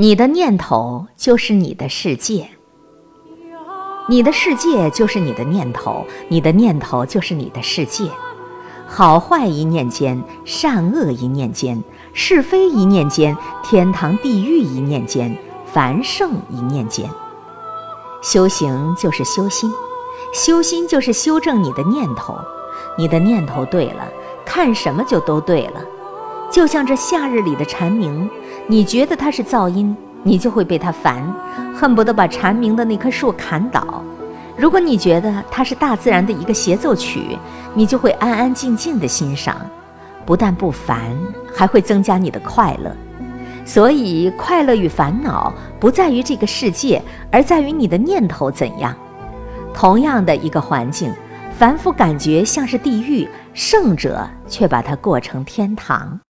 你的念头就是你的世界，你的世界就是你的念头，你的念头就是你的世界。好坏一念间，善恶一念间，是非一念间，天堂地狱一念间，凡圣一念间。修行就是修心，修心就是修正你的念头。你的念头对了，看什么就都对了。就像这夏日里的蝉鸣，你觉得它是噪音，你就会被它烦，恨不得把蝉鸣的那棵树砍倒；如果你觉得它是大自然的一个协奏曲，你就会安安静静的欣赏，不但不烦，还会增加你的快乐。所以，快乐与烦恼不在于这个世界，而在于你的念头怎样。同样的一个环境，凡夫感觉像是地狱，圣者却把它过成天堂。